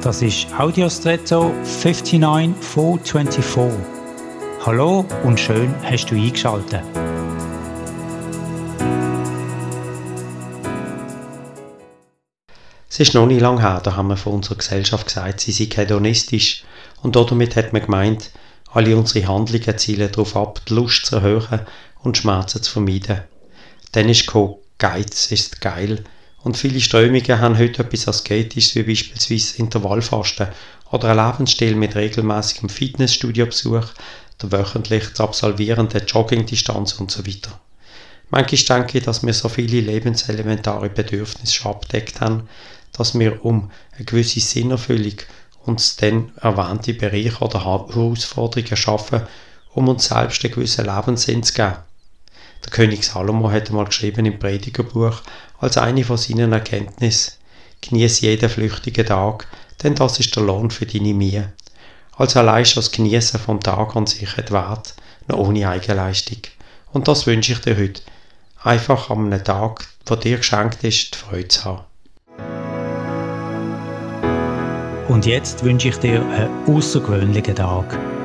Das ist Audiostretto 59424. Hallo und schön hast du eingeschaltet. Es ist noch nicht lange her, da haben wir von unserer Gesellschaft gesagt, sie sei hedonistisch und damit hat man gemeint, alle unsere Handlungen zielen darauf ab, die Lust zu erhöhen und Schmerzen zu vermeiden. Dann ist gekommen, Geiz ist geil und viele Strömungen haben heute etwas Asketisches, wie beispielsweise Intervallfasten oder ein Lebensstil mit regelmäßigem Fitnessstudiobesuch, der wöchentlich zu absolvierenden Joggingdistanz und so weiter. Manchmal denke ich, dass wir so viele lebenselementare Bedürfnisse schon abdeckt haben, dass wir um eine gewisse Sinnerfüllung uns dann erwähnte Bereiche oder Herausforderungen schaffen, um uns selbst einen gewissen Lebenssinn zu geben. Der König Salomo hat einmal geschrieben im Predigerbuch als eine von seinen Erkenntnissen, genieße jeden flüchtigen Tag, denn das ist der Lohn für deine Mühe. Also allein schon das Genießen vom Tag an sich hat Wert, noch ohne Eigenleistung. Und das wünsche ich dir heute. Einfach an einem Tag, der dir geschenkt ist, die Freude zu haben. Und jetzt wünsche ich dir einen außergewöhnlichen Tag.